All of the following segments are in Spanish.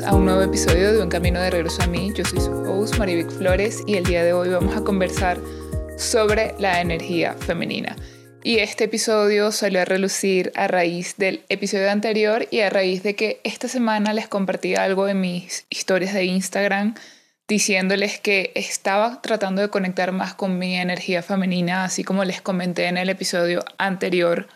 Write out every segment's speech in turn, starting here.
a un nuevo episodio de Un Camino de Regreso a mí. Yo soy su host, Marivic Flores, y el día de hoy vamos a conversar sobre la energía femenina. Y este episodio salió a relucir a raíz del episodio anterior y a raíz de que esta semana les compartí algo en mis historias de Instagram diciéndoles que estaba tratando de conectar más con mi energía femenina, así como les comenté en el episodio anterior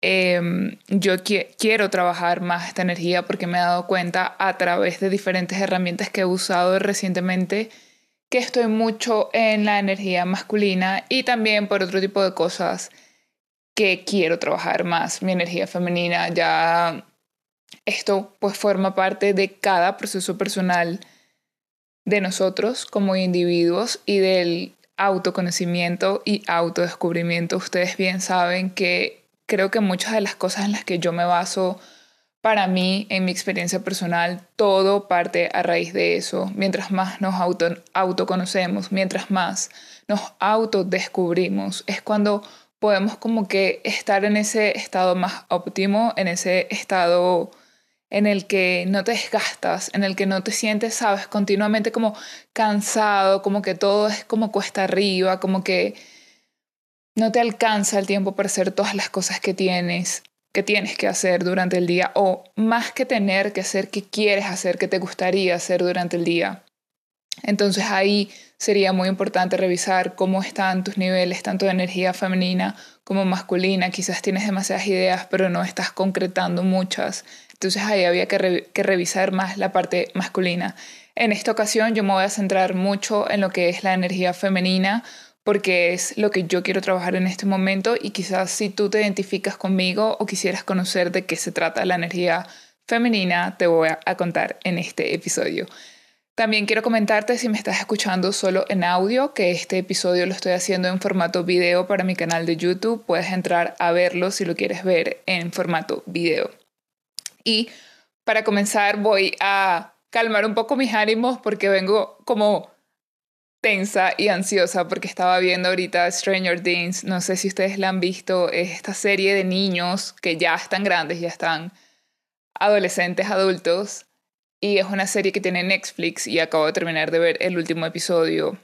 Em, yo quiero trabajar más esta energía porque me he dado cuenta a través de diferentes herramientas que he usado recientemente que estoy mucho en la energía masculina y también por otro tipo de cosas que quiero trabajar más mi energía femenina. Ya esto pues forma parte de cada proceso personal de nosotros como individuos y del autoconocimiento y autodescubrimiento. Ustedes bien saben que creo que muchas de las cosas en las que yo me baso para mí, en mi experiencia personal, todo parte a raíz de eso. Mientras más nos auto, autoconocemos, mientras más nos autodescubrimos, es cuando podemos como que estar en ese estado más óptimo, en ese estado en el que no te desgastas, en el que no te sientes, sabes, continuamente como cansado, como que todo es como cuesta arriba, como que no te alcanza el tiempo para hacer todas las cosas que tienes que tienes que hacer durante el día o más que tener que hacer que quieres hacer, que te gustaría hacer durante el día. Entonces ahí sería muy importante revisar cómo están tus niveles, tanto de energía femenina como masculina. Quizás tienes demasiadas ideas, pero no estás concretando muchas. Entonces ahí había que, que revisar más la parte masculina. En esta ocasión yo me voy a centrar mucho en lo que es la energía femenina porque es lo que yo quiero trabajar en este momento y quizás si tú te identificas conmigo o quisieras conocer de qué se trata la energía femenina, te voy a contar en este episodio. También quiero comentarte si me estás escuchando solo en audio, que este episodio lo estoy haciendo en formato video para mi canal de YouTube. Puedes entrar a verlo si lo quieres ver en formato video. Y para comenzar voy a calmar un poco mis ánimos porque vengo como tensa y ansiosa porque estaba viendo ahorita Stranger Things. No sé si ustedes la han visto. Es esta serie de niños que ya están grandes, ya están adolescentes, adultos. Y es una serie que tiene Netflix y acabo de terminar de ver el último episodio.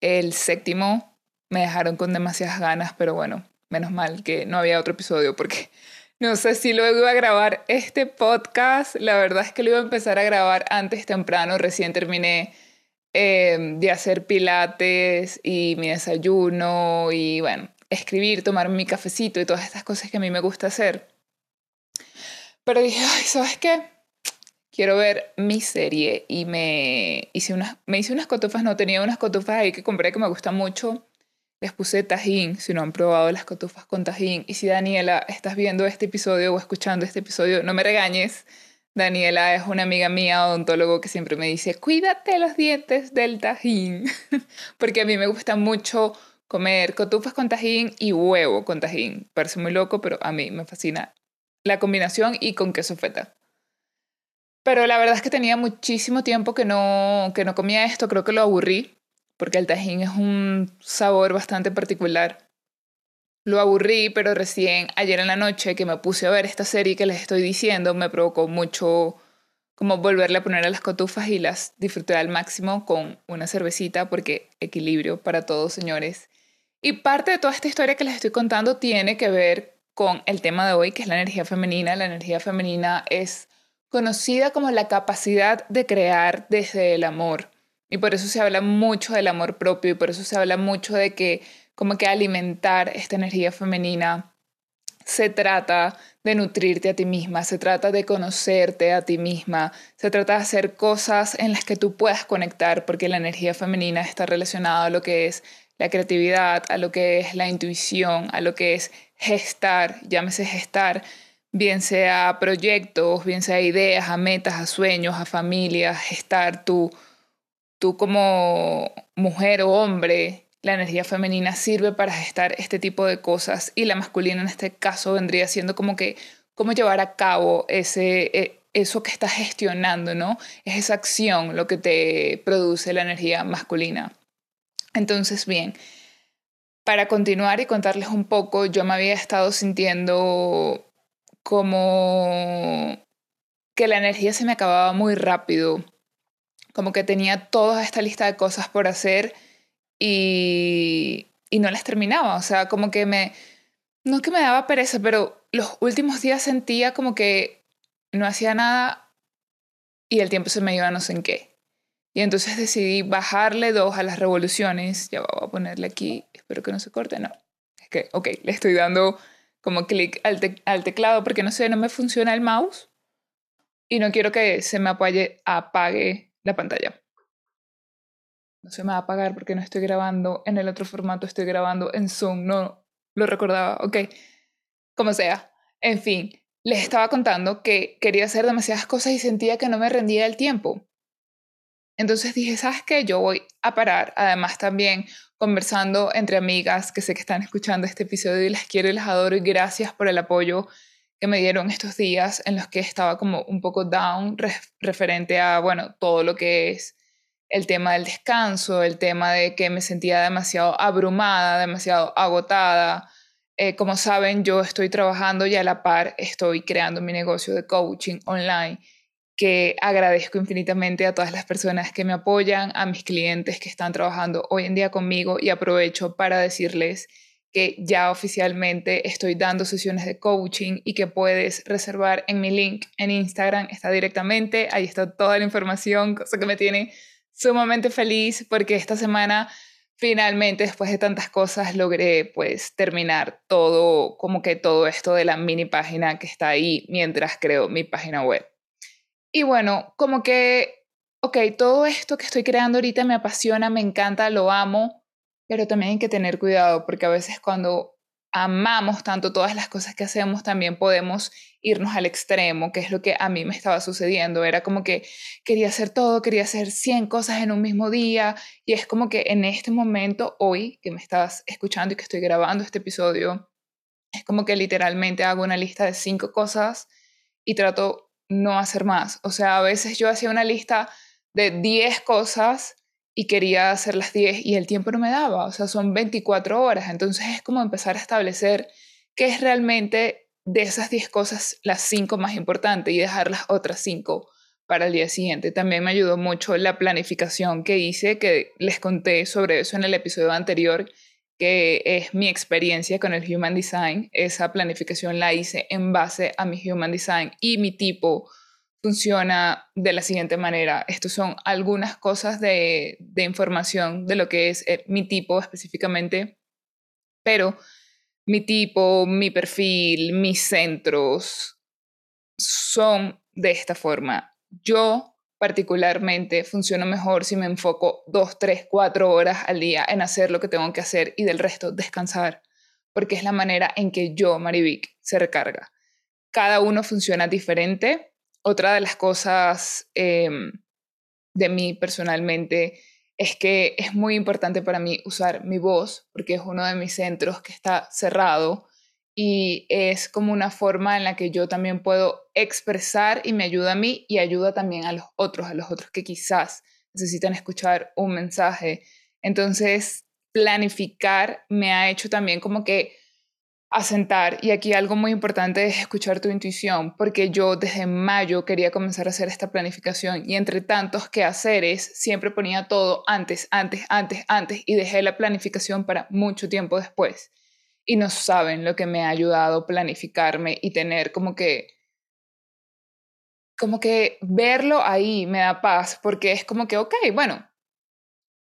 El séptimo me dejaron con demasiadas ganas, pero bueno, menos mal que no había otro episodio porque no sé si luego iba a grabar este podcast. La verdad es que lo iba a empezar a grabar antes temprano. Recién terminé Em, de hacer pilates y mi desayuno y bueno, escribir, tomar mi cafecito y todas estas cosas que a mí me gusta hacer. Pero dije, ay, ¿sabes qué? Quiero ver mi serie y me hice unas, me hice unas cotufas, no tenía unas cotufas ahí que compré que me gustan mucho. Les puse tajín, si no han probado las cotufas con tajín. Y si Daniela, estás viendo este episodio o escuchando este episodio, no me regañes Daniela es una amiga mía, odontólogo, que siempre me dice, cuídate los dientes del tajín, porque a mí me gusta mucho comer cotufas con tajín y huevo con tajín. Parece muy loco, pero a mí me fascina la combinación y con queso feta. Pero la verdad es que tenía muchísimo tiempo que no, que no comía esto, creo que lo aburrí, porque el tajín es un sabor bastante particular. Lo aburrí, pero recién ayer en la noche que me puse a ver esta serie que les estoy diciendo, me provocó mucho como volverle a poner a las cotufas y las disfruté al máximo con una cervecita porque equilibrio para todos, señores. Y parte de toda esta historia que les estoy contando tiene que ver con el tema de hoy, que es la energía femenina. La energía femenina es conocida como la capacidad de crear desde el amor. Y por eso se habla mucho del amor propio y por eso se habla mucho de que como que alimentar esta energía femenina se trata de nutrirte a ti misma, se trata de conocerte a ti misma, se trata de hacer cosas en las que tú puedas conectar, porque la energía femenina está relacionada a lo que es la creatividad, a lo que es la intuición, a lo que es gestar, llámese gestar, bien sea proyectos, bien sea ideas, a metas, a sueños, a familias, gestar tú, tú como mujer o hombre, la energía femenina sirve para gestar este tipo de cosas y la masculina en este caso vendría siendo como que cómo llevar a cabo ese, e, eso que estás gestionando, ¿no? Es esa acción lo que te produce la energía masculina. Entonces, bien, para continuar y contarles un poco, yo me había estado sintiendo como que la energía se me acababa muy rápido, como que tenía toda esta lista de cosas por hacer y, no las terminaba, o sea, como que me, no que me daba pereza, pero los últimos días sentía como que no hacía nada y el tiempo se me iba no sé en qué. Y entonces decidí bajarle dos a las revoluciones. Ya voy a ponerle aquí, espero que no se corte, no. Es que, ok, le estoy dando como clic al, teclado porque no sé, no me funciona el mouse y no quiero que se me apague la pantalla. No se me va a apagar porque no estoy grabando en el otro formato, estoy grabando en Zoom, no lo recordaba, ok. Como sea, en fin, les estaba contando que quería hacer demasiadas cosas y sentía que no me rendía el tiempo. Entonces dije, ¿sabes qué? Yo voy a parar. Además también conversando entre amigas que sé que están escuchando este episodio y las quiero y las adoro y gracias por el apoyo que me dieron estos días en los que estaba como un poco down referente a, bueno, todo lo que es el tema del descanso, el tema de que me sentía demasiado abrumada, demasiado agotada, eh, como saben, yo estoy trabajando y a la par estoy creando mi negocio de coaching online, que agradezco infinitamente a todas las personas que me apoyan, a mis clientes que están trabajando hoy en día conmigo y aprovecho para decirles que ya oficialmente estoy dando sesiones de coaching y que puedes reservar en mi link en Instagram, está directamente, ahí está toda la información, cosa que me tiene sumamente feliz porque esta semana finalmente, después de tantas cosas, logré pues terminar todo, como que todo esto de la mini página que está ahí mientras creo mi página web. Y bueno, como que, ok, todo esto que estoy creando ahorita me apasiona, me encanta, lo amo, pero también hay que tener cuidado porque a veces cuando amamos tanto todas las cosas que hacemos, también podemos irnos al extremo, que es lo que a mí me estaba sucediendo. Era como que quería hacer todo, quería hacer 100 cosas en un mismo día y es como que en este momento, hoy que me estás escuchando y que estoy grabando este episodio, es como que literalmente hago una lista de 5 cosas y trato no hacer más. O sea, a veces yo hacía una lista de 10 cosas y quería hacer las 10 y el tiempo no me daba, o sea, son 24 horas, entonces es como empezar a establecer qué es realmente de esas 10 cosas las 5 más importantes y dejar las otras 5 para el día siguiente. También me ayudó mucho la planificación que hice, que les conté sobre eso en el episodio anterior, que es mi experiencia con el Human Design. Esa planificación la hice en base a mi Human Design y mi tipo funciona de la siguiente manera. Estas son algunas cosas de, información de lo que es eh, mi tipo específicamente, pero mi tipo, mi perfil, mis centros son de esta forma. Yo particularmente funciono mejor si me enfoco dos, tres, cuatro horas al día en hacer lo que tengo que hacer y del resto descansar, porque es la manera en que yo, Marivic, se recarga. Cada uno funciona diferente otra de las cosas em, de mí personalmente es que es muy importante para mí usar mi voz, porque es uno de mis centros que está cerrado y es como una forma en la que yo también puedo expresar y me ayuda a mí y ayuda también a los otros, a los otros que quizás necesitan escuchar un mensaje. Entonces, planificar me ha hecho también como que asentar. Y aquí algo muy importante es escuchar tu intuición, porque yo desde mayo quería comenzar a hacer esta planificación y entre tantos quehaceres siempre ponía todo antes, antes, antes, antes y dejé la planificación para mucho tiempo después. Y no saben lo que me ha ayudado planificarme y tener como que como que verlo ahí me da paz porque es como que, ok, bueno,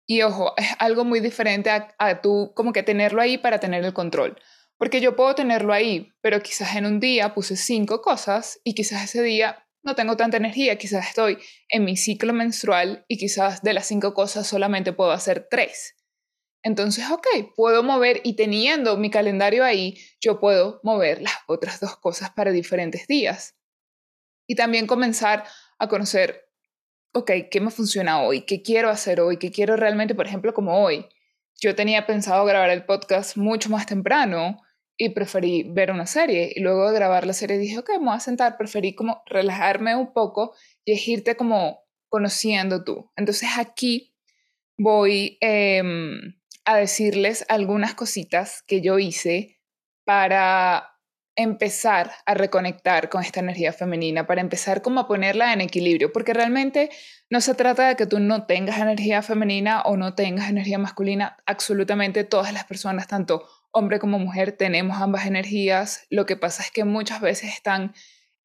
y ojo, es algo muy diferente a, a tú como que tenerlo ahí para tener el control. Porque yo puedo tenerlo ahí, pero quizás en un día puse cinco cosas y quizás ese día no tengo tanta energía, quizás estoy en mi ciclo menstrual y quizás de las cinco cosas solamente puedo hacer tres. Entonces, ok, puedo mover y teniendo mi calendario ahí, yo puedo mover las otras dos cosas para diferentes días. Y también comenzar a conocer, ok, ¿qué me funciona hoy? ¿Qué quiero hacer hoy? ¿Qué quiero realmente, por ejemplo, como hoy? Yo tenía pensado grabar el podcast mucho más temprano, y preferí ver una serie. Y luego de grabar la serie dije, ok, me voy a sentar, preferí como relajarme un poco y es irte como conociendo tú. Entonces aquí voy em, a decirles algunas cositas que yo hice para empezar a reconectar con esta energía femenina, para empezar como a ponerla en equilibrio, porque realmente no se trata de que tú no tengas energía femenina o no tengas energía masculina, absolutamente todas las personas, tanto hombre como mujer, tenemos ambas energías, lo que pasa es que muchas veces están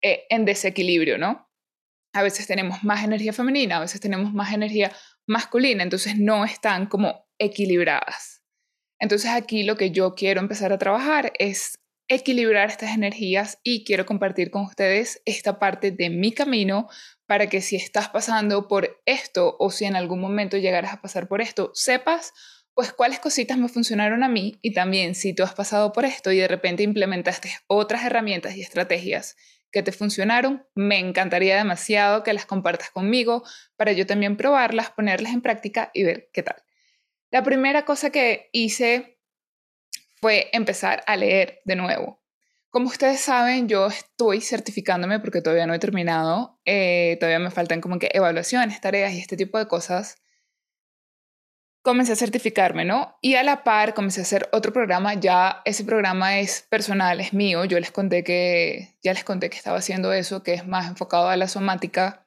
eh, en desequilibrio, ¿no? A veces tenemos más energía femenina, a veces tenemos más energía masculina, entonces no están como equilibradas. Entonces aquí lo que yo quiero empezar a trabajar es equilibrar estas energías y quiero compartir con ustedes esta parte de mi camino para que si estás pasando por esto o si en algún momento llegaras a pasar por esto, sepas pues cuáles cositas me funcionaron a mí y también si tú has pasado por esto y de repente implementaste otras herramientas y estrategias que te funcionaron, me encantaría demasiado que las compartas conmigo para yo también probarlas, ponerlas en práctica y ver qué tal. La primera cosa que hice fue empezar a leer de nuevo. Como ustedes saben, yo estoy certificándome porque todavía no he terminado, eh, todavía me faltan como que evaluaciones, tareas y este tipo de cosas. Comencé a certificarme, ¿no? Y a la par comencé a hacer otro programa, ya ese programa es personal, es mío, yo les conté que, ya les conté que estaba haciendo eso, que es más enfocado a la somática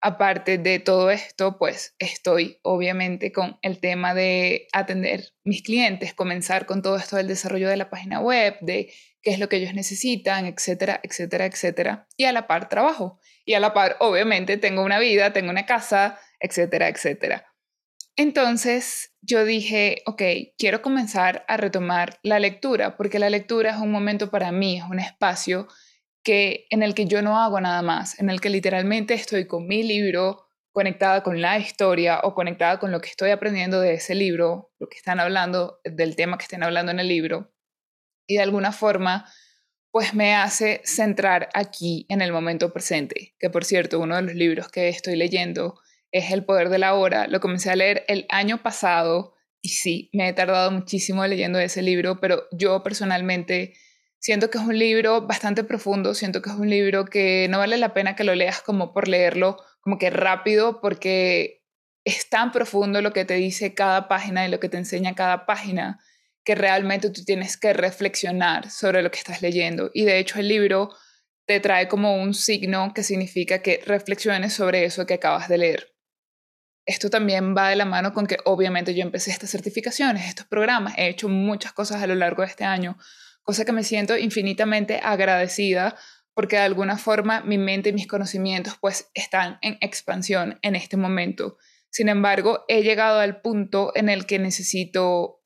aparte de todo esto, pues estoy obviamente con el tema de atender mis clientes, comenzar con todo esto del desarrollo de la página web, de qué es lo que ellos necesitan, etcétera, etcétera, etcétera. Y a la par trabajo. Y a la par, obviamente, tengo una vida, tengo una casa, etcétera, etcétera. Entonces yo dije, ok, quiero comenzar a retomar la lectura, porque la lectura es un momento para mí, es un espacio que, en el que yo no hago nada más, en el que literalmente estoy con mi libro, conectada con la historia o conectada con lo que estoy aprendiendo de ese libro, lo que están hablando, del tema que estén hablando en el libro, y de alguna forma, pues me hace centrar aquí en el momento presente, que por cierto, uno de los libros que estoy leyendo es El Poder de la Hora, lo comencé a leer el año pasado y sí, me he tardado muchísimo leyendo ese libro, pero yo personalmente Siento que es un libro bastante profundo, siento que es un libro que no vale la pena que lo leas como por leerlo, como que rápido, porque es tan profundo lo que te dice cada página y lo que te enseña cada página, que realmente tú tienes que reflexionar sobre lo que estás leyendo. Y de hecho el libro te trae como un signo que significa que reflexiones sobre eso que acabas de leer. Esto también va de la mano con que obviamente yo empecé estas certificaciones, estos programas, he hecho muchas cosas a lo largo de este año cosa que me siento infinitamente agradecida porque de alguna forma mi mente y mis conocimientos pues están en expansión en este momento. Sin embargo, he llegado al punto en el que necesito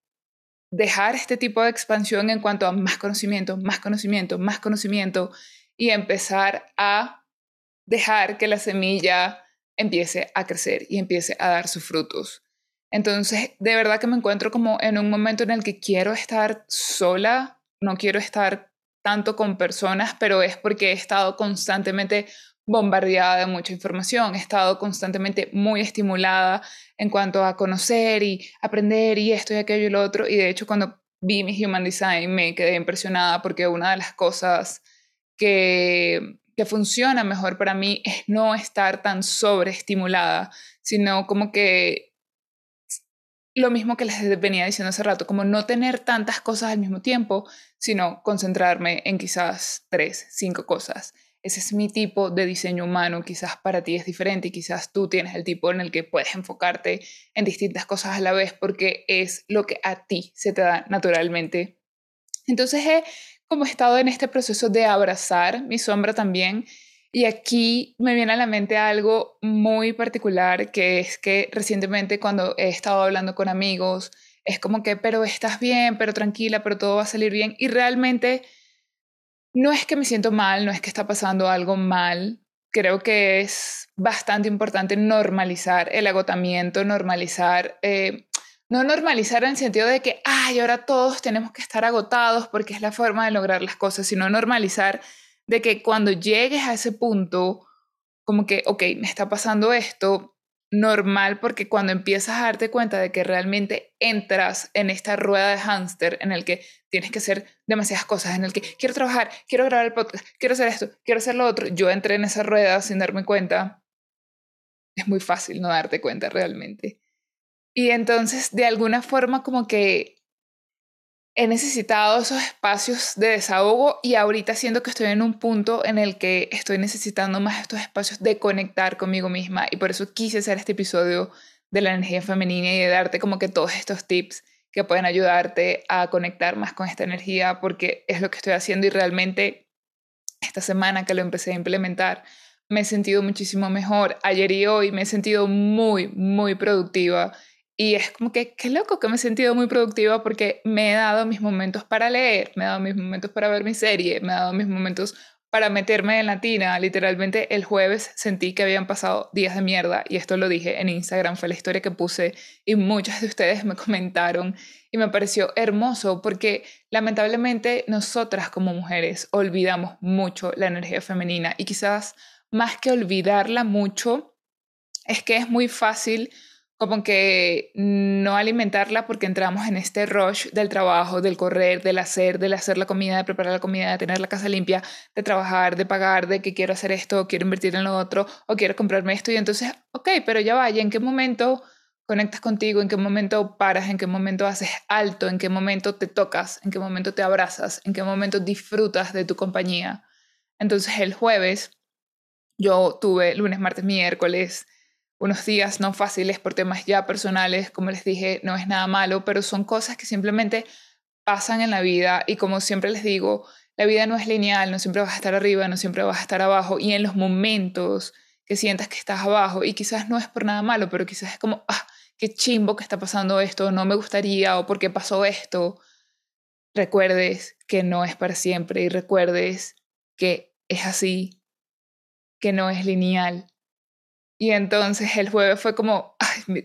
dejar este tipo de expansión en cuanto a más conocimiento, más conocimiento, más conocimiento y empezar a dejar que la semilla empiece a crecer y empiece a dar sus frutos. Entonces, de verdad que me encuentro como en un momento en el que quiero estar sola no quiero estar tanto con personas, pero es porque he estado constantemente bombardeada de mucha información, he estado constantemente muy estimulada en cuanto a conocer y aprender y esto y aquello y lo otro. Y de hecho cuando vi mi Human Design me quedé impresionada porque una de las cosas que, funciona mejor para mí es no estar tan sobreestimulada, sino como que lo mismo que les venía diciendo hace rato, como no tener tantas cosas al mismo tiempo, sino concentrarme en quizás tres, cinco cosas. Ese es mi tipo de diseño humano, quizás para ti es diferente y quizás tú tienes el tipo en el que puedes enfocarte en distintas cosas a la vez porque es lo que a ti se te da naturalmente. Entonces he como estado en este proceso de abrazar mi sombra también y aquí me viene a la mente algo muy particular, que es que recientemente cuando he estado hablando con amigos, es como que, pero estás bien, pero tranquila, pero todo va a salir bien. Y realmente no es que me siento mal, no es que está pasando algo mal. Creo que es bastante importante normalizar el agotamiento, normalizar, eh, no normalizar en el sentido de que, ay, ahora todos tenemos que estar agotados porque es la forma de lograr las cosas, sino normalizar de que cuando llegues a ese punto, como que, ok, me está pasando esto, normal, porque cuando empiezas a darte cuenta de que realmente entras en esta rueda de hámster en el que tienes que hacer demasiadas cosas, en el que quiero trabajar, quiero grabar el podcast, quiero hacer esto, quiero hacer lo otro, yo entré en esa rueda sin darme cuenta, es muy fácil no darte cuenta realmente. Y entonces, de alguna forma, como que he necesitado esos espacios de desahogo y ahorita siento que estoy en un punto en el que estoy necesitando más estos espacios de conectar conmigo misma y por eso quise hacer este episodio de la energía femenina y de darte como que todos estos tips que pueden ayudarte a conectar más con esta energía porque es lo que estoy haciendo y realmente esta semana que lo empecé a implementar me he sentido muchísimo mejor. Ayer y hoy me he sentido muy, muy productiva y es como que, qué loco que me he sentido muy productiva porque me he dado mis momentos para leer, me he dado mis momentos para ver mi serie, me he dado mis momentos para meterme en latina. Literalmente el jueves sentí que habían pasado días de mierda y esto lo dije en Instagram, fue la historia que puse y muchas de ustedes me comentaron y me pareció hermoso porque lamentablemente nosotras como mujeres olvidamos mucho la energía femenina y quizás más que olvidarla mucho, es que es muy fácil como que no alimentarla porque entramos en este rush del trabajo, del correr, del hacer, del hacer la comida, de preparar la comida, de tener la casa limpia, de trabajar, de pagar, de que quiero hacer esto, quiero invertir en lo otro, o quiero comprarme esto. Y entonces, ok, pero ya vaya, ¿en qué momento conectas contigo? ¿En qué momento paras? ¿En qué momento haces alto? ¿En qué momento te tocas? ¿En qué momento te abrazas? ¿En qué momento disfrutas de tu compañía? Entonces el jueves yo tuve lunes, martes, miércoles, unos días no fáciles por temas ya personales, como les dije, no es nada malo, pero son cosas que simplemente pasan en la vida y como siempre les digo, la vida no es lineal, no siempre vas a estar arriba, no siempre vas a estar abajo y en los momentos que sientas que estás abajo y quizás no es por nada malo, pero quizás es como, ah, qué chimbo que está pasando esto, no me gustaría o por qué pasó esto, recuerdes que no es para siempre y recuerdes que es así, que no es lineal y entonces el jueves fue como,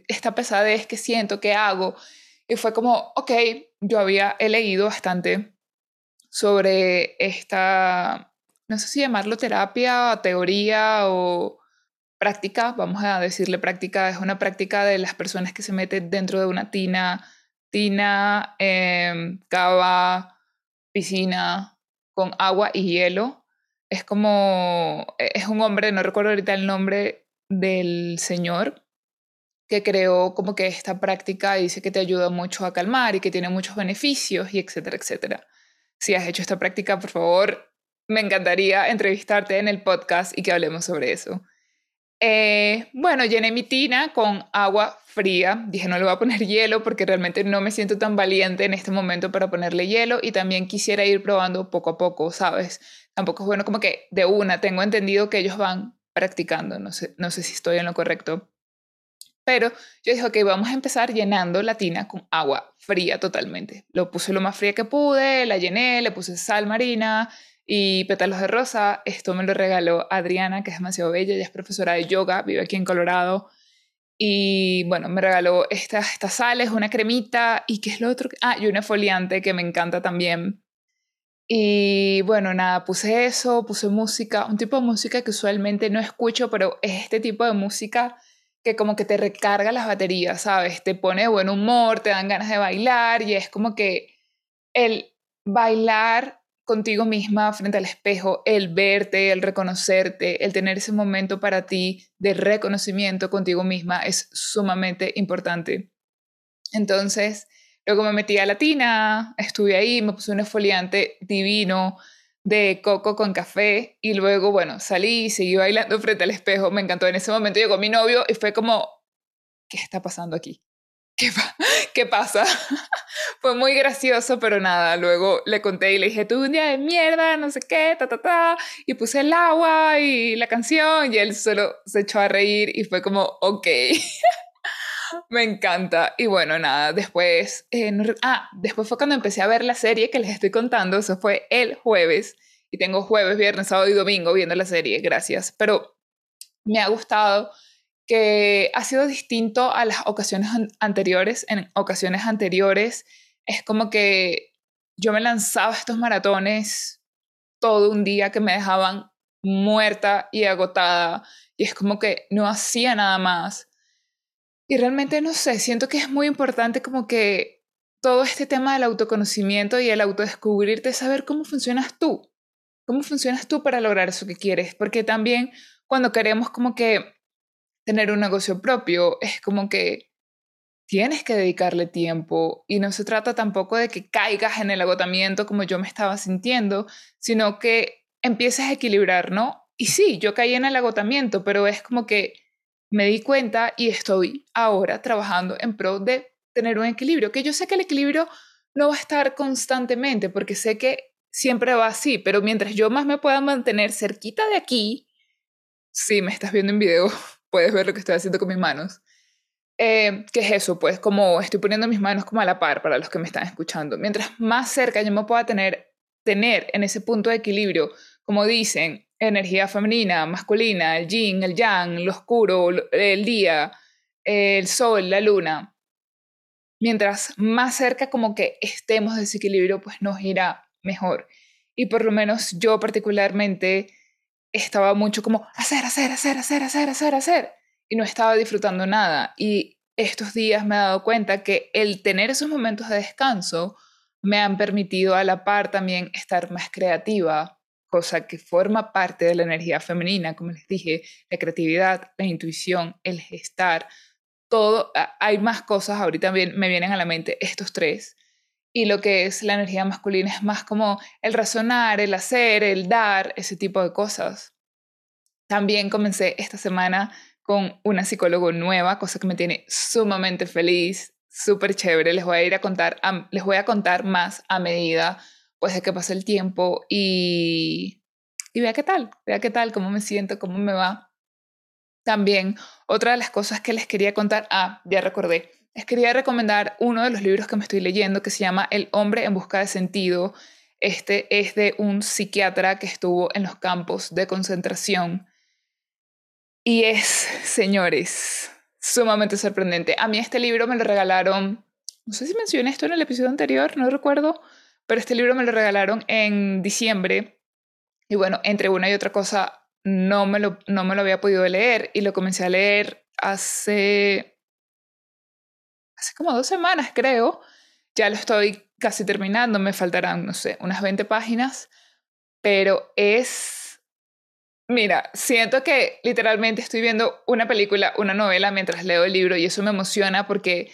esta pesadez que siento, ¿qué hago? Y fue como, ok, yo había leído bastante sobre esta, no sé si llamarlo terapia, teoría o práctica, vamos a decirle práctica, es una práctica de las personas que se meten dentro de una tina, tina, eh, cava, piscina con agua y hielo. Es como, e, es un hombre, no recuerdo ahorita el nombre, del Señor que creó como que esta práctica dice que te ayuda mucho a calmar y que tiene muchos beneficios y etcétera, etcétera. Si has hecho esta práctica, por favor, me encantaría entrevistarte en el podcast y que hablemos sobre eso. Eh, bueno, llené mi tina con agua fría. Dije, no le voy a poner hielo porque realmente no me siento tan valiente en este momento para ponerle hielo y también quisiera ir probando poco a poco, ¿sabes? Tampoco es bueno como que de una. Tengo entendido que ellos van practicando, no sé, no sé si estoy en lo correcto. Pero yo dije, ok, vamos a empezar llenando la tina con agua fría totalmente. Lo puse lo más fría que pude, la llené, le puse sal marina y pétalos de rosa. Esto me lo regaló Adriana, que es demasiado bella, ella es profesora de yoga, vive aquí en Colorado. Y bueno, me regaló estas, estas sales, una cremita y qué es lo otro. Ah, y una foliante que me encanta también. Y bueno, nada, puse eso, puse música, un tipo de música que usualmente no escucho, pero es este tipo de música que como que te recarga las baterías, ¿sabes? Te pone de buen humor, te dan ganas de bailar y es como que el bailar contigo misma frente al espejo, el verte, el reconocerte, el tener ese momento para ti de reconocimiento contigo misma es sumamente importante. Entonces, Luego me metí a Latina, estuve ahí, me puse un esfoliante divino de coco con café y luego, bueno, salí y seguí bailando frente al espejo. Me encantó. En ese momento llegó mi novio y fue como, ¿qué está pasando aquí? ¿Qué, ¿Qué pasa? fue muy gracioso, pero nada, luego le conté y le dije, tuve un día de mierda, no sé qué, ta, ta, ta, y puse el agua y la canción y él solo se echó a reír y fue como, ok. Me encanta. Y bueno, nada, después, eh, ah, después fue cuando empecé a ver la serie que les estoy contando, eso fue el jueves, y tengo jueves, viernes, sábado y domingo viendo la serie, gracias. Pero me ha gustado que ha sido distinto a las ocasiones anteriores. En ocasiones anteriores es como que yo me lanzaba estos maratones todo un día que me dejaban muerta y agotada y es como que no hacía nada más. Y realmente no sé, siento que es muy importante como que todo este tema del autoconocimiento y el autodescubrirte, saber cómo funcionas tú, cómo funcionas tú para lograr eso que quieres, porque también cuando queremos como que tener un negocio propio, es como que tienes que dedicarle tiempo y no se trata tampoco de que caigas en el agotamiento como yo me estaba sintiendo, sino que empieces a equilibrar, ¿no? Y sí, yo caí en el agotamiento, pero es como que me di cuenta y estoy ahora trabajando en pro de tener un equilibrio, que yo sé que el equilibrio no va a estar constantemente, porque sé que siempre va así, pero mientras yo más me pueda mantener cerquita de aquí, si me estás viendo en video, puedes ver lo que estoy haciendo con mis manos. Eh, ¿Qué es eso? Pues como estoy poniendo mis manos como a la par para los que me están escuchando. Mientras más cerca yo me pueda tener, tener en ese punto de equilibrio, como dicen, energía femenina, masculina, el yin, el yang, lo oscuro, el día, el sol, la luna. Mientras más cerca como que estemos de ese equilibrio, pues nos irá mejor. Y por lo menos yo particularmente estaba mucho como hacer, hacer, hacer, hacer, hacer, hacer, hacer. Y no estaba disfrutando nada. Y estos días me he dado cuenta que el tener esos momentos de descanso me han permitido a la par también estar más creativa, cosa que forma parte de la energía femenina, como les dije, la creatividad, la intuición, el gestar, todo, hay más cosas, ahorita me vienen a la mente estos tres, y lo que es la energía masculina es más como el razonar, el hacer, el dar, ese tipo de cosas. También comencé esta semana con una psicóloga nueva, cosa que me tiene sumamente feliz, súper chévere. Les voy a ir a contar, les voy a contar más a medida pues de que pase el tiempo y, y vea qué tal, vea qué tal, cómo me siento, cómo me va. También, otra de las cosas que les quería contar, ah, ya recordé, les quería recomendar uno de los libros que me estoy leyendo que se llama El hombre en busca de sentido. Este es de un psiquiatra que estuvo en los campos de concentración. Y es, señores, sumamente sorprendente. A mí este libro me lo regalaron, no sé si mencioné esto en el episodio anterior, no recuerdo, pero este libro me lo regalaron en diciembre y bueno, entre una y otra cosa no me lo, no me lo había podido leer y lo comencé a leer hace, hace como dos semanas creo. Ya lo estoy casi terminando, me faltarán, no sé, unas 20 páginas, pero es, mira, siento que literalmente estoy viendo una película, una novela mientras leo el libro y eso me emociona porque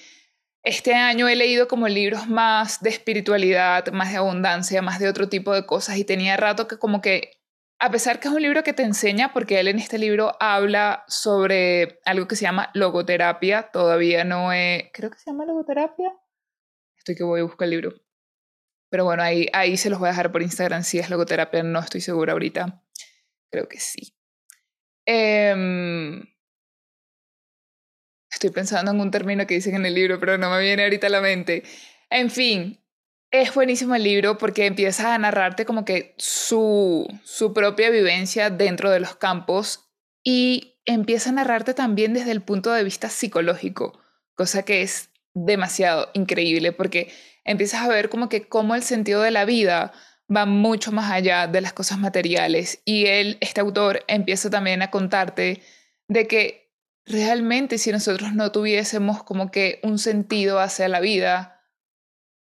este año he leído como libros más de espiritualidad, más de abundancia, más de otro tipo de cosas y tenía rato que como que, a pesar que es un libro que te enseña, porque él en este libro habla sobre algo que se llama logoterapia, todavía no he, creo que se llama logoterapia, estoy que voy a buscar el libro. Pero bueno, ahí, ahí se los voy a dejar por Instagram si es logoterapia, no estoy segura ahorita. Creo que sí. Eh, Estoy pensando en un término que dicen en el libro, pero no me viene ahorita a la mente. En fin, es buenísimo el libro porque empieza a narrarte como que su, su propia vivencia dentro de los campos y empieza a narrarte también desde el punto de vista psicológico, cosa que es demasiado increíble porque empiezas a ver como que cómo el sentido de la vida va mucho más allá de las cosas materiales y él, este autor, empieza también a contarte de que realmente si nosotros no tuviésemos como que un sentido hacia la vida,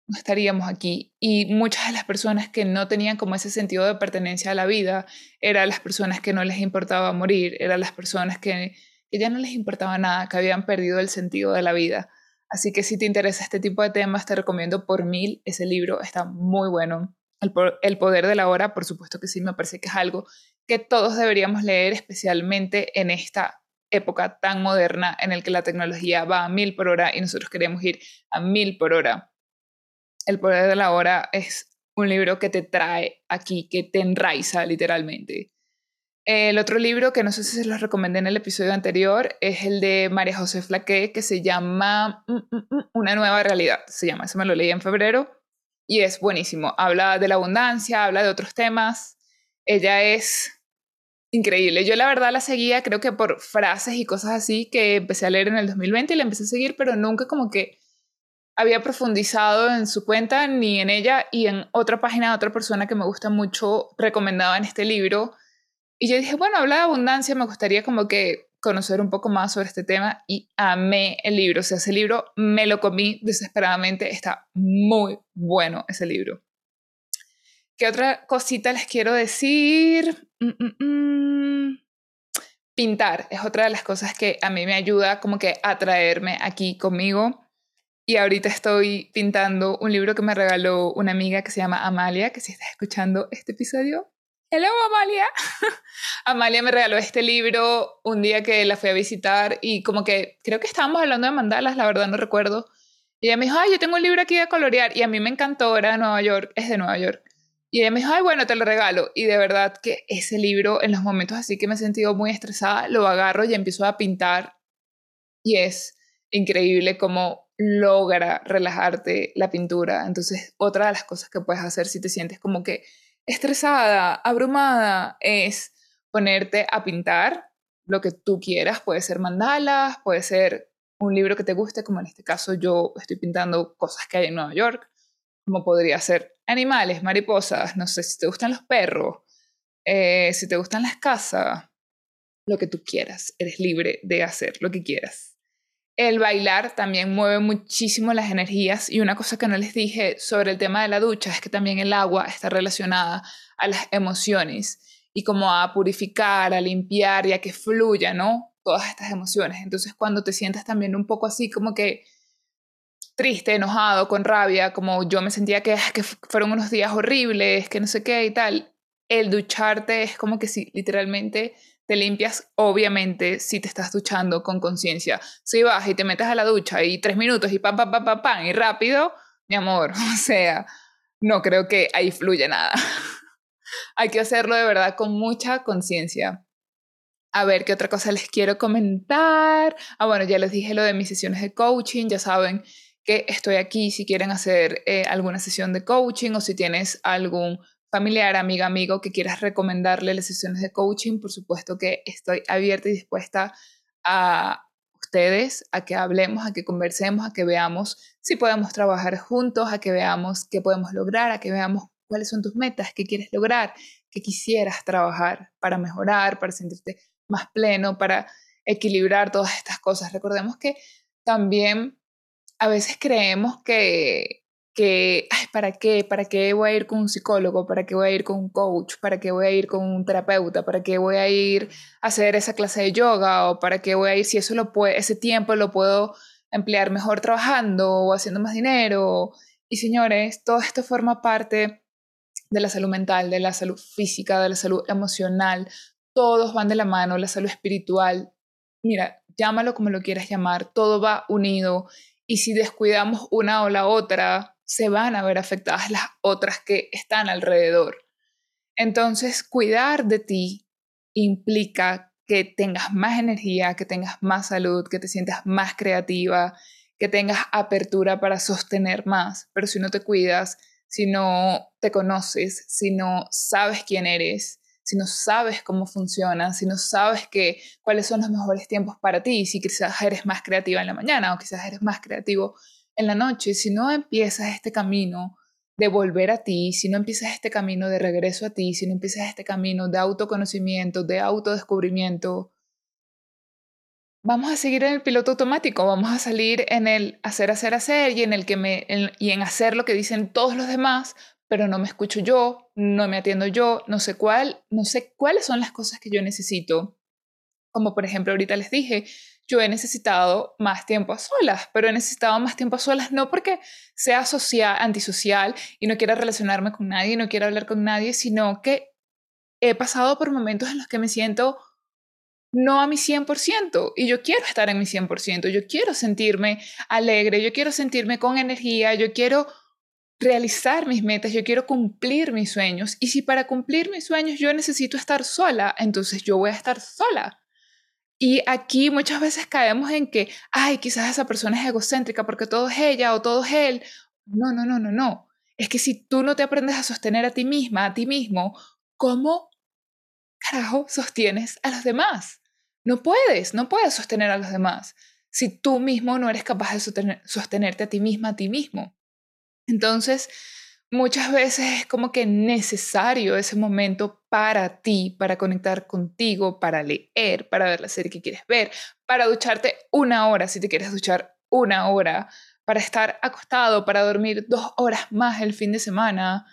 no estaríamos aquí. Y muchas de las personas que no tenían como ese sentido de pertenencia a la vida eran las personas que no les importaba morir, eran las personas que, que ya no les importaba nada, que habían perdido el sentido de la vida. Así que si te interesa este tipo de temas, te recomiendo por mil ese libro, está muy bueno. El, el poder de la hora, por supuesto que sí, me parece que es algo que todos deberíamos leer, especialmente en esta época tan moderna en el que la tecnología va a mil por hora y nosotros queremos ir a mil por hora. El poder de la hora es un libro que te trae aquí, que te enraiza literalmente. El otro libro que no sé si se los recomendé en el episodio anterior es el de María José Flaqué que se llama mm, mm, mm, Una nueva realidad. Se llama, eso me lo leí en febrero y es buenísimo. Habla de la abundancia, habla de otros temas. Ella es increíble. Yo la verdad la seguía creo que por frases y cosas así que empecé a leer en el 2020 y la empecé a seguir, pero nunca como que había profundizado en su cuenta ni en ella y en otra página de otra persona que me gusta mucho recomendaba en este libro. Y yo dije, bueno, habla de abundancia, me gustaría como que conocer un poco más sobre este tema y amé el libro. O sea, ese libro me lo comí desesperadamente. Está muy bueno ese libro. ¿Qué otra cosita les quiero decir? Mm, mm, mm. Pintar es otra de las cosas que a mí me ayuda como que a traerme aquí conmigo. y ahorita estoy pintando un libro que me regaló una amiga que se llama Amalia, que si estás escuchando este episodio, hello Amalia. Amalia me regaló este libro un día que la fui a visitar y como que creo que estábamos hablando de mandalas, la verdad no recuerdo. Y ella me dijo, ay, yo tengo un libro aquí de colorear y a mí me encantó, era de Nueva York, es de Nueva York. Y ella me dijo, ay, bueno, te lo regalo. Y de verdad que ese libro, en los momentos así que me he sentido muy estresada, lo agarro y empiezo a pintar. Y es increíble cómo logra relajarte la pintura. Entonces, otra de las cosas que puedes hacer si te sientes como que estresada, abrumada, es ponerte a pintar lo que tú quieras. Puede ser mandalas, puede ser un libro que te guste, como en este caso yo estoy pintando cosas que hay en Nueva York, como podría ser animales, mariposas, no sé si te gustan los perros, eh, si te gustan las casas, lo que tú quieras, eres libre de hacer lo que quieras. El bailar también mueve muchísimo las energías y una cosa que no les dije sobre el tema de la ducha es que también el agua está relacionada a las emociones y como a purificar, a limpiar y a que fluya, ¿no? Todas estas emociones. Entonces cuando te sientas también un poco así como que triste, enojado, con rabia, como yo me sentía que, que fueron unos días horribles, que no sé qué y tal, el ducharte es como que si literalmente te limpias, obviamente, si te estás duchando con conciencia. Si vas y te metes a la ducha y tres minutos y pam, pam, pam, pam, pam, y rápido, mi amor, o sea, no creo que ahí fluya nada. Hay que hacerlo de verdad con mucha conciencia. A ver, ¿qué otra cosa les quiero comentar? Ah, bueno, ya les dije lo de mis sesiones de coaching, ya saben que estoy aquí si quieren hacer eh, alguna sesión de coaching o si tienes algún familiar, amiga, amigo que quieras recomendarle las sesiones de coaching, por supuesto que estoy abierta y dispuesta a ustedes, a que hablemos, a que conversemos, a que veamos si podemos trabajar juntos, a que veamos qué podemos lograr, a que veamos cuáles son tus metas, qué quieres lograr, qué quisieras trabajar para mejorar, para sentirte más pleno, para equilibrar todas estas cosas. Recordemos que también a veces creemos que que, ay, ¿para qué? ¿Para qué voy a ir con un psicólogo? ¿Para qué voy a ir con un coach? ¿Para qué voy a ir con un terapeuta? ¿Para qué voy a ir a hacer esa clase de yoga? ¿O para qué voy a ir si eso lo ese tiempo lo puedo emplear mejor trabajando o haciendo más dinero? Y señores, todo esto forma parte de la salud mental, de la salud física, de la salud emocional. Todos van de la mano, la salud espiritual. Mira, llámalo como lo quieras llamar, todo va unido. Y si descuidamos una o la otra, se van a ver afectadas las otras que están alrededor. Entonces, cuidar de ti implica que tengas más energía, que tengas más salud, que te sientas más creativa, que tengas apertura para sostener más. Pero si no te cuidas, si no te conoces, si no sabes quién eres, si no sabes cómo funciona, si no sabes que, cuáles son los mejores tiempos para ti, si quizás eres más creativa en la mañana o quizás eres más creativo en la noche, si no empiezas este camino de volver a ti, si no empiezas este camino de regreso a ti, si no empiezas este camino de autoconocimiento, de autodescubrimiento, vamos a seguir en el piloto automático, vamos a salir en el hacer, hacer, hacer y en el que y en hacer lo que dicen todos los demás, pero no me escucho yo, no me atiendo yo, no sé cuál, no sé cuáles son las cosas que yo necesito. Como por ejemplo ahorita les dije, yo he necesitado más tiempo a solas, pero he necesitado más tiempo a solas no porque sea social, antisocial y no quiera relacionarme con nadie, no quiera hablar con nadie, sino que he pasado por momentos en los que me siento no a mi 100% y yo quiero estar en mi 100%, yo quiero sentirme alegre, yo quiero sentirme con energía, yo quiero realizar mis metas, yo quiero cumplir mis sueños y si para cumplir mis sueños yo necesito estar sola, entonces yo voy a estar sola. Y aquí muchas veces caemos en que, ay, quizás esa persona es egocéntrica porque todo es ella o todo es él. No, no, no, no, no. Es que si tú no te aprendes a sostener a ti misma, a ti mismo, ¿cómo carajo sostienes a los demás? No puedes, no puedes sostener a los demás si tú mismo no eres capaz de sostenerte a ti misma, a ti mismo. Entonces, muchas veces es como que necesario ese momento para ti, para conectar contigo, para leer, para ver la serie que quieres ver, para ducharte una hora si te quieres duchar una hora, para estar acostado, para dormir dos horas más el fin de semana,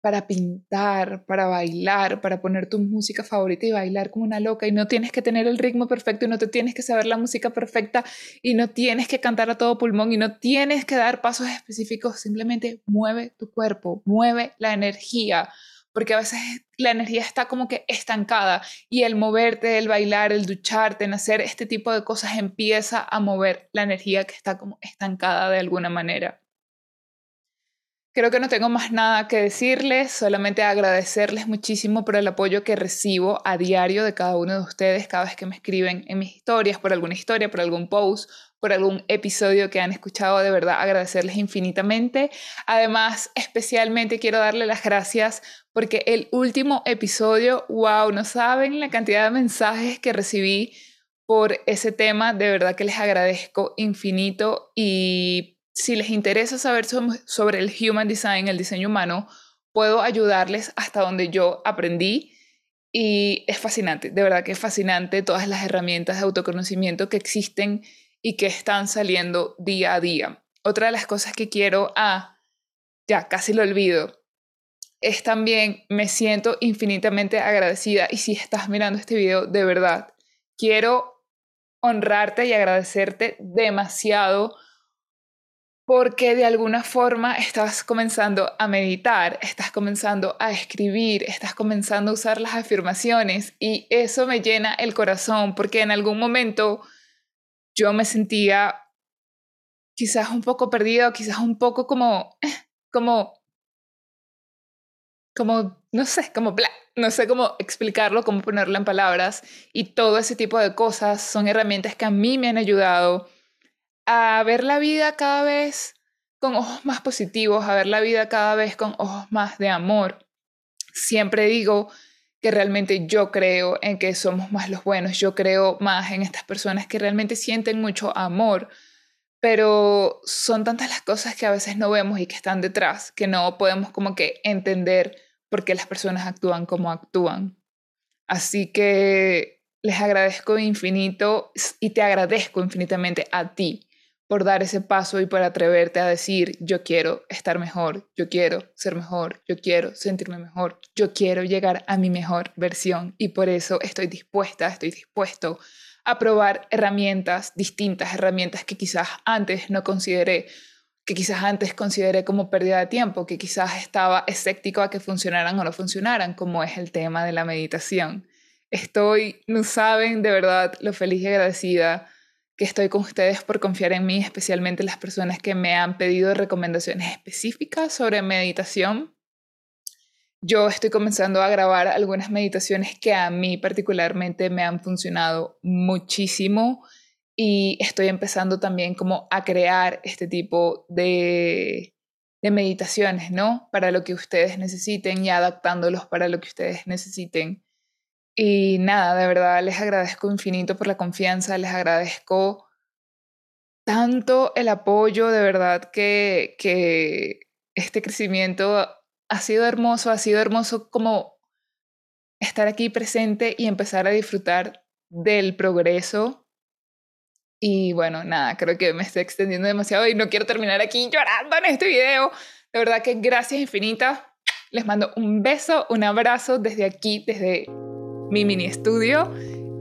para pintar, para bailar, para poner tu música favorita y bailar como una loca y no tienes que tener el ritmo perfecto y no te tienes que saber la música perfecta y no tienes que cantar a todo pulmón y no tienes que dar pasos específicos, simplemente mueve tu cuerpo, mueve la energía, porque a veces la energía está como que estancada y el moverte, el bailar, el ducharte, en hacer este tipo de cosas empieza a mover la energía que está como estancada de alguna manera. Creo que no tengo más nada que decirles, solamente agradecerles muchísimo por el apoyo que recibo a diario de cada uno de ustedes cada vez que me escriben en mis historias, por alguna historia, por algún post, por algún episodio que han escuchado. De verdad, agradecerles infinitamente. Además, especialmente quiero darle las gracias porque el último episodio, wow, no saben la cantidad de mensajes que recibí por ese tema. De verdad que les agradezco infinito y si les interesa saber sobre el Human Design, el diseño humano, puedo ayudarles hasta donde yo aprendí y es fascinante, de verdad que es fascinante todas las herramientas de autoconocimiento que existen y que están saliendo día a día. Otra de las cosas que quiero, ah, ya casi lo olvido, es también me siento infinitamente agradecida y si estás mirando este video, de verdad, quiero honrarte y agradecerte demasiado porque de alguna forma estás comenzando a meditar, estás comenzando a escribir, estás comenzando a usar las afirmaciones y eso me llena el corazón porque en algún momento yo me sentía quizás un poco perdido, quizás un poco como, como, como, no sé, como bla, no sé cómo explicarlo, cómo ponerlo en palabras y todo ese tipo de cosas son herramientas que a mí me han ayudado a ver la vida cada vez con ojos más positivos, a ver la vida cada vez con ojos más de amor. Siempre digo que realmente yo creo en que somos más los buenos, yo creo más en estas personas que realmente sienten mucho amor, pero son tantas las cosas que a veces no vemos y que están detrás, que no podemos como que entender por qué las personas actúan como actúan. Así que les agradezco infinito y te agradezco infinitamente a ti por dar ese paso y por atreverte a decir, yo quiero estar mejor, yo quiero ser mejor, yo quiero sentirme mejor, yo quiero llegar a mi mejor versión y por eso estoy dispuesta, estoy dispuesto a probar herramientas distintas, herramientas que quizás antes no consideré, que quizás antes consideré como pérdida de tiempo, que quizás estaba escéptico a que funcionaran o no funcionaran, como es el tema de la meditación. Estoy, no saben de verdad lo feliz y agradecida que estoy con ustedes por confiar en mí, especialmente las personas que me han pedido recomendaciones específicas sobre meditación. Yo estoy comenzando a grabar algunas meditaciones que a mí particularmente me han funcionado muchísimo y estoy empezando también como a crear este tipo de, de meditaciones, ¿no? Para lo que ustedes necesiten y adaptándolos para lo que ustedes necesiten. Y nada, de verdad les agradezco infinito por la confianza, les agradezco tanto el apoyo, de verdad que, este crecimiento ha sido hermoso, ha sido hermoso como estar aquí presente y empezar a disfrutar del progreso. Y bueno, nada, creo que me estoy extendiendo demasiado y no quiero terminar aquí llorando en este video. De verdad que gracias infinitas. Les mando un beso, un abrazo desde aquí, desde mi mini estudio.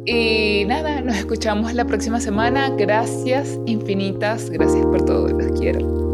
Y nada, nos escuchamos la próxima semana. Gracias infinitas, gracias por todo, los quiero.